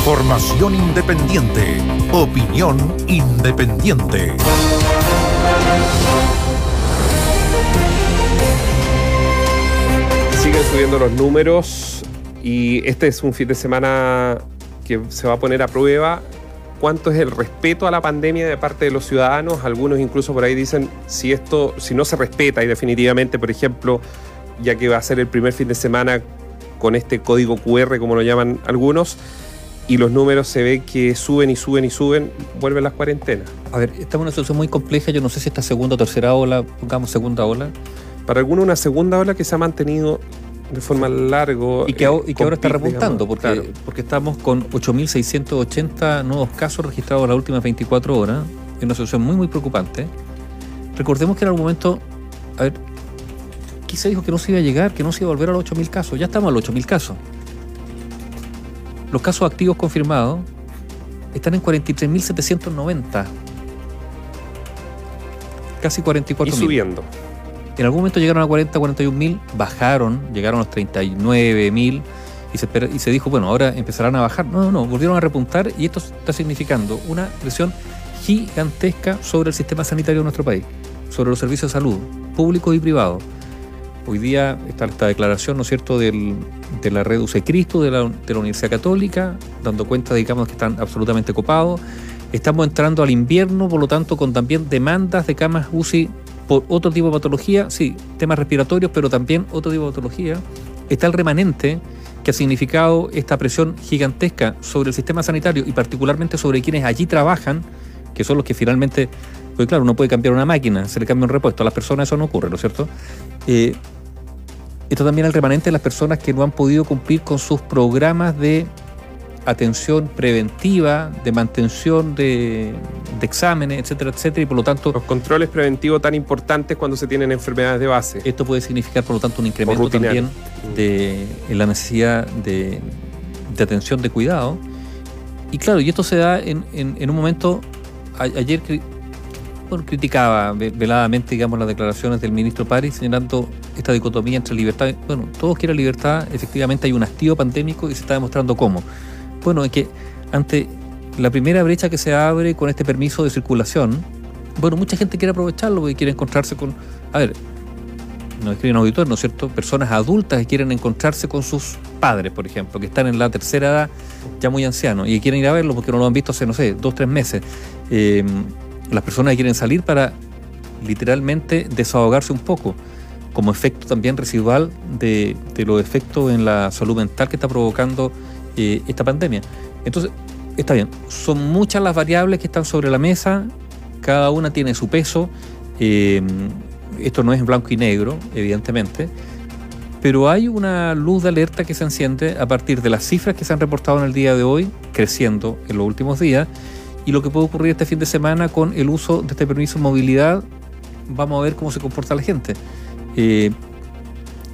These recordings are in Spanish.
Información independiente. Opinión independiente. Siguen subiendo los números y este es un fin de semana que se va a poner a prueba cuánto es el respeto a la pandemia de parte de los ciudadanos. Algunos incluso por ahí dicen si esto, si no se respeta y definitivamente, por ejemplo, ya que va a ser el primer fin de semana con este código QR, como lo llaman algunos, y los números se ve que suben y suben y suben, vuelven las cuarentenas. A ver, estamos en una situación muy compleja. Yo no sé si esta segunda o tercera ola, pongamos segunda ola. Para algunos, una segunda ola que se ha mantenido de forma largo. Y que, eh, y que ahora está con pic, repuntando, digamos. porque, Claro. porque estamos con 8.680 nuevos casos registrados en las últimas 24 horas, en una situación muy, muy preocupante. Recordemos que en algún momento, a ver, aquí se dijo que no se iba a llegar, que no se iba a volver a los 8.000 casos. Ya estamos a los 8.000 casos. Los casos activos confirmados están en 43.790. Casi 44.000. Y subiendo. En algún momento llegaron a 40, 41 mil, bajaron, llegaron a los 39 mil y se, y se dijo, bueno, ahora empezarán a bajar. No, no, no, volvieron a repuntar y esto está significando una presión gigantesca sobre el sistema sanitario de nuestro país, sobre los servicios de salud, públicos y privados. Hoy día está esta declaración, ¿no es cierto?, del- de la red UC Cristo, de la, de la Universidad Católica, dando cuenta, digamos, que están absolutamente copados. Estamos entrando al invierno, por lo tanto, con también demandas de camas UCI por otro tipo de patología, sí, temas respiratorios, pero también otro tipo de patología. Está el remanente que ha significado esta presión gigantesca sobre el sistema sanitario y particularmente sobre quienes allí trabajan, que son los que finalmente, pues claro, uno puede cambiar una máquina, se le cambia un repuesto, a las personas eso no ocurre, ¿no es cierto? Eh, esto también el remanente de las personas que no han podido cumplir con sus programas de atención preventiva, de mantención de, de exámenes, etcétera, etcétera, y por lo tanto Los controles preventivos tan importantes cuando se tienen enfermedades de base. esto puede significar, por lo tanto, un incremento también de, en la necesidad de, de atención, de cuidado. Y claro, y esto se da en, en- en un momento, a- ayer bueno, criticaba ve- veladamente, digamos, las declaraciones del ministro París, señalando esta dicotomía entre libertad. Bueno, todos quieren libertad, efectivamente hay un hastío pandémico y se está demostrando cómo. Bueno, es que ante la primera brecha que se abre con este permiso de circulación, bueno, mucha gente quiere aprovecharlo porque quiere encontrarse con. A ver, nos escriben auditores, ¿no es cierto? Personas adultas que quieren encontrarse con sus padres, por ejemplo, que están en la tercera edad, ya muy ancianos, y quieren ir a verlo porque no lo han visto hace, no sé, dos, tres meses. Eh, las personas quieren salir para literalmente desahogarse un poco, como efecto también residual de, de los efectos en la salud mental que está provocando eh, esta pandemia. Entonces, está bien, son muchas las variables que están sobre la mesa, cada una tiene su peso. eh, esto no es en blanco y negro, evidentemente, pero hay una luz de alerta que se enciende a partir de las cifras que se han reportado en el día de hoy, creciendo en los últimos días, y lo que puede ocurrir este fin de semana con el uso de este permiso de movilidad. Vamos a ver cómo se comporta la gente. Eh,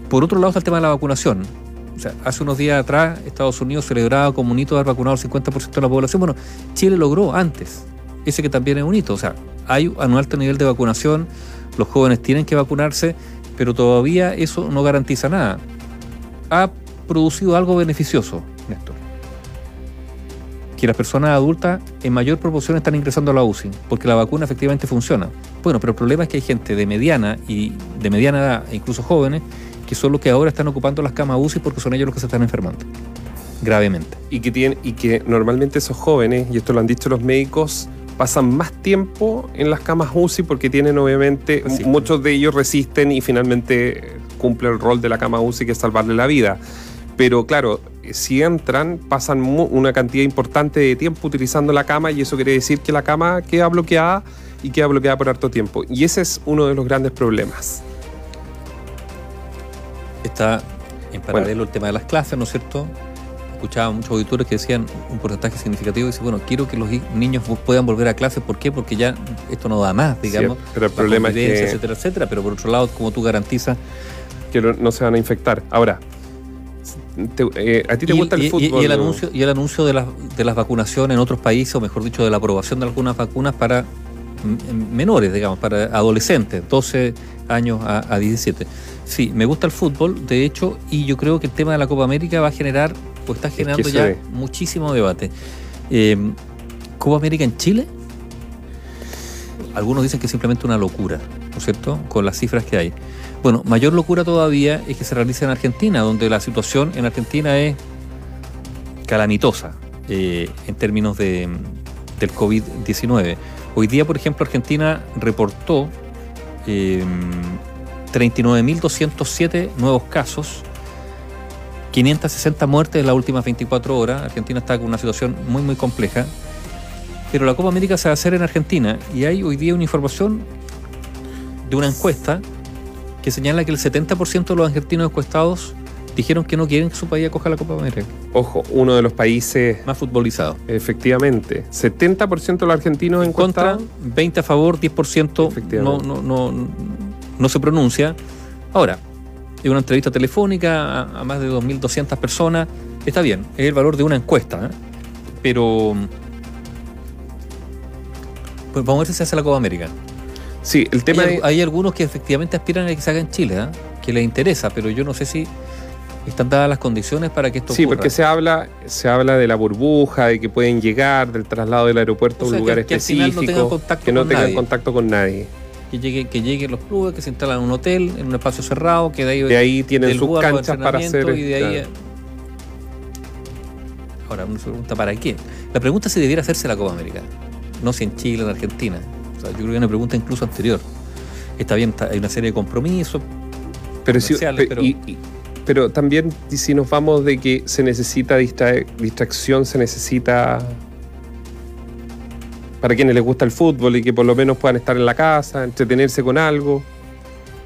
por otro lado está el tema de la vacunación. O sea, hace unos días atrás Estados Unidos celebraba como un hito haber vacunado al 50% de la población. Bueno, Chile logró antes. Ese que también es un hito. O sea, hay un alto nivel de vacunación, los jóvenes tienen que vacunarse, pero todavía eso no garantiza nada. Ha producido algo beneficioso. Que las personas adultas en mayor proporción están ingresando a la UCI, porque la vacuna efectivamente funciona. Bueno, pero el problema es que hay gente de mediana y de mediana edad, e incluso jóvenes, que son los que ahora están ocupando las camas UCI porque son ellos los que se están enfermando. Gravemente. Y que, tienen, y que normalmente esos jóvenes, y esto lo han dicho los médicos, pasan más tiempo en las camas UCI porque tienen obviamente, muchos de ellos resisten y finalmente cumple el rol de la cama UCI que es salvarle la vida. Pero claro, si entran, pasan una cantidad importante de tiempo utilizando la cama y eso quiere decir que la cama queda bloqueada y queda bloqueada por harto tiempo. Y ese es uno de los grandes problemas. Está en paralelo el tema de las clases, ¿no es cierto? Escuchaba muchos auditores que decían un porcentaje significativo. Dice, bueno, quiero que los niños puedan volver a clases. ¿Por qué? Porque ya esto no da más, digamos. Sí, pero el problema es que, etcétera, etcétera. Pero por otro lado, como tú garantizas. que no se van a infectar. Ahora, te- eh, ¿a ti te y, gusta el y- fútbol? y el anuncio, y el anuncio de, las, de las vacunaciones en otros países, o mejor dicho, de la aprobación de algunas vacunas para mm, menores, digamos, para adolescentes, 12 años a, a 17. Sí, me gusta el fútbol, de hecho, y yo creo que el tema de la Copa América va a generar pues está generando ya muchísimo debate. Eh, ¿Copa América en Chile? Algunos dicen que es simplemente una locura, ¿no es cierto? Con las cifras que hay. Bueno, mayor locura todavía es que se realice en Argentina, donde la situación en Argentina es calamitosa eh, en términos de, del COVID-19. Hoy día, por ejemplo, Argentina reportó 39.207 eh, nuevos casos, 560 muertes en las últimas 24 horas. Argentina está con una situación muy, muy compleja. Pero la Copa América se va a hacer en Argentina y hay hoy día una información de una encuesta que señala que el 70% de los argentinos encuestados dijeron que no quieren que su país acoja la Copa América. Ojo, uno de los países más futbolizados. Efectivamente. 70% de los argentinos en contra, 20 a favor, 10% no, no, no, no se pronuncia. Ahora, hay una entrevista telefónica a, más de 2.200 personas. Está bien, es el valor de una encuesta. ¿eh? Pero pues vamos a ver si se hace la Copa América. Sí, el tema hay, hay algunos que efectivamente aspiran a que se haga en Chile, ¿eh? que les interesa, pero yo no sé si están dadas las condiciones para que esto sí, porque se habla, se habla de la burbuja, de que pueden llegar, del traslado del aeropuerto a un lugar específico, que no tengan contacto con nadie. Que, llegue, que lleguen los clubes, que se instalan en un hotel, en un espacio cerrado, que de ahí, de ahí tienen sus canchas para hacer. Y de ahí, Ahora uno se pregunta ¿para qué? La pregunta es si debiera hacerse la Copa América, no si en Chile, en Argentina. Yo creo que es una pregunta incluso anterior. Está bien, hay una serie de compromisos. Pero, si, pero pero también si nos vamos de que se necesita distracción, se necesita para quienes les gusta el fútbol y que por lo menos puedan estar en la casa, entretenerse con algo,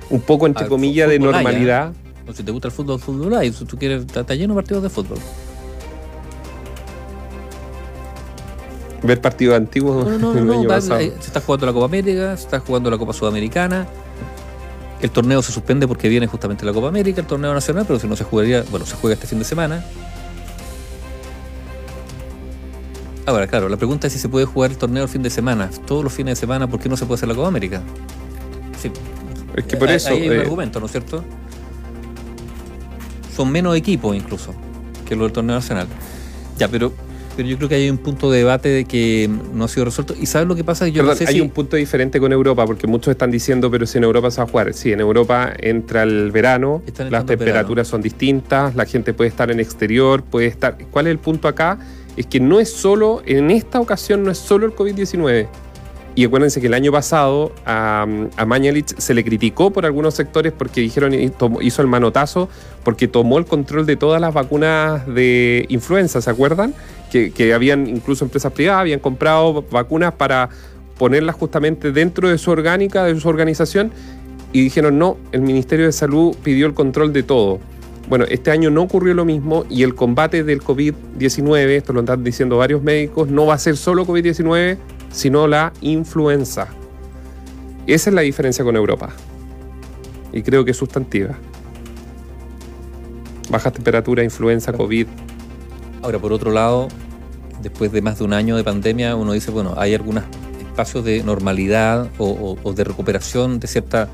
un poco entre comillas de normalidad. O si te gusta el fútbol, fútbol hay, si tú quieres, está lleno de partidos de fútbol. Ver partidos antiguos. No, no, no, se está jugando la Copa América, se está jugando la Copa Sudamericana, el torneo se suspende porque viene justamente la Copa América, el torneo nacional, pero si no se jugaría, bueno, se juega este fin de semana. Ahora, claro, la pregunta es si se puede jugar el torneo el fin de semana, todos los fines de semana, ¿por qué no se puede hacer la Copa América? Sí. Es que por eso. hay un eh, argumento, ¿no es cierto? Son menos equipos incluso que los del torneo nacional. Ya, pero pero yo creo que hay un punto de debate de que no ha sido resuelto. ¿Y sabes lo que pasa? Yo hay un punto diferente con Europa, porque muchos están diciendo, pero si en Europa se va a jugar. Sí, en Europa entra el verano, las temperaturas son distintas, la gente puede estar en exterior, puede estar... ¿Cuál es el punto acá? Es que no es solo, en esta ocasión no es solo el COVID-19. Y acuérdense que el año pasado a, a Mañalich se le criticó por algunos sectores porque dijeron, hizo el manotazo, porque tomó el control de todas las vacunas de influenza, ¿se acuerdan? Que, habían incluso empresas privadas, habían comprado vacunas para ponerlas justamente dentro de su orgánica, de su organización, y dijeron, no, el Ministerio de Salud pidió el control de todo. Bueno, este año no ocurrió lo mismo y el combate del COVID-19, esto lo están diciendo varios médicos, no va a ser solo COVID-19, sino la influenza. Esa es la diferencia con Europa. Y creo que es sustantiva. Baja temperatura, influenza, COVID, Ahora, por otro lado, después de más de un año de pandemia, uno dice, bueno, hay algunos espacios de normalidad o, de recuperación de cierta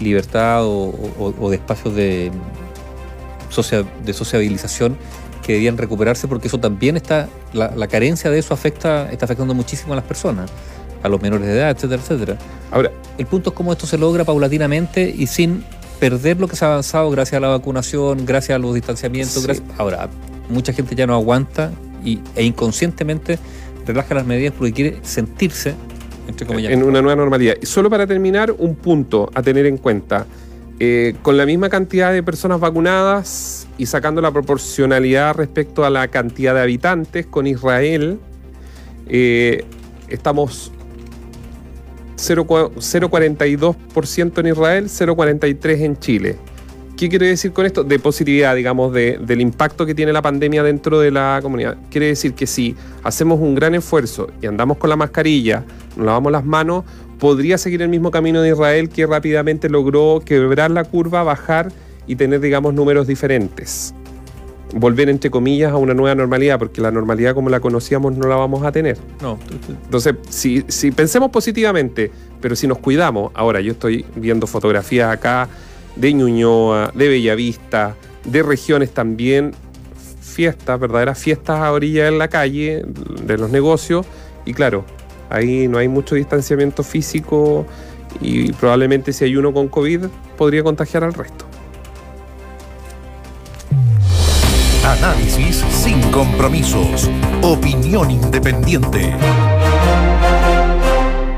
libertad o, de espacios de, de sociabilización que debían recuperarse porque eso también está, la, carencia de eso afecta, está afectando muchísimo a las personas, a los menores de edad, etcétera, etcétera. Ahora, el punto es cómo esto se logra paulatinamente y sin perder lo que se ha avanzado gracias a la vacunación, gracias a los distanciamientos. ahora, mucha gente ya no aguanta y, e inconscientemente relaja las medidas porque quiere sentirse entre en una nueva normalidad. Y solo para terminar, un punto a tener en cuenta. Eh, con la misma cantidad de personas vacunadas y sacando la proporcionalidad respecto a la cantidad de habitantes con Israel, eh, estamos 0,42% en Israel, 0,43% en Chile. ¿Qué quiere decir con esto? De positividad, digamos, del impacto que tiene la pandemia dentro de la comunidad. Quiere decir que si hacemos un gran esfuerzo y andamos con la mascarilla, nos lavamos las manos, podría seguir el mismo camino de Israel que rápidamente logró quebrar la curva, bajar y tener, digamos, números diferentes. Volver, entre comillas, a una nueva normalidad, porque la normalidad como la conocíamos no la vamos a tener. No. Entonces, si, si pensemos positivamente, pero si nos cuidamos, ahora yo estoy viendo fotografías acá de Ñuñoa, de Bellavista, de regiones también fiestas, verdaderas fiestas a orilla en la calle, de los negocios, y claro, ahí no hay mucho distanciamiento físico y probablemente si hay uno con COVID podría contagiar al resto. Análisis sin compromisos. Opinión independiente.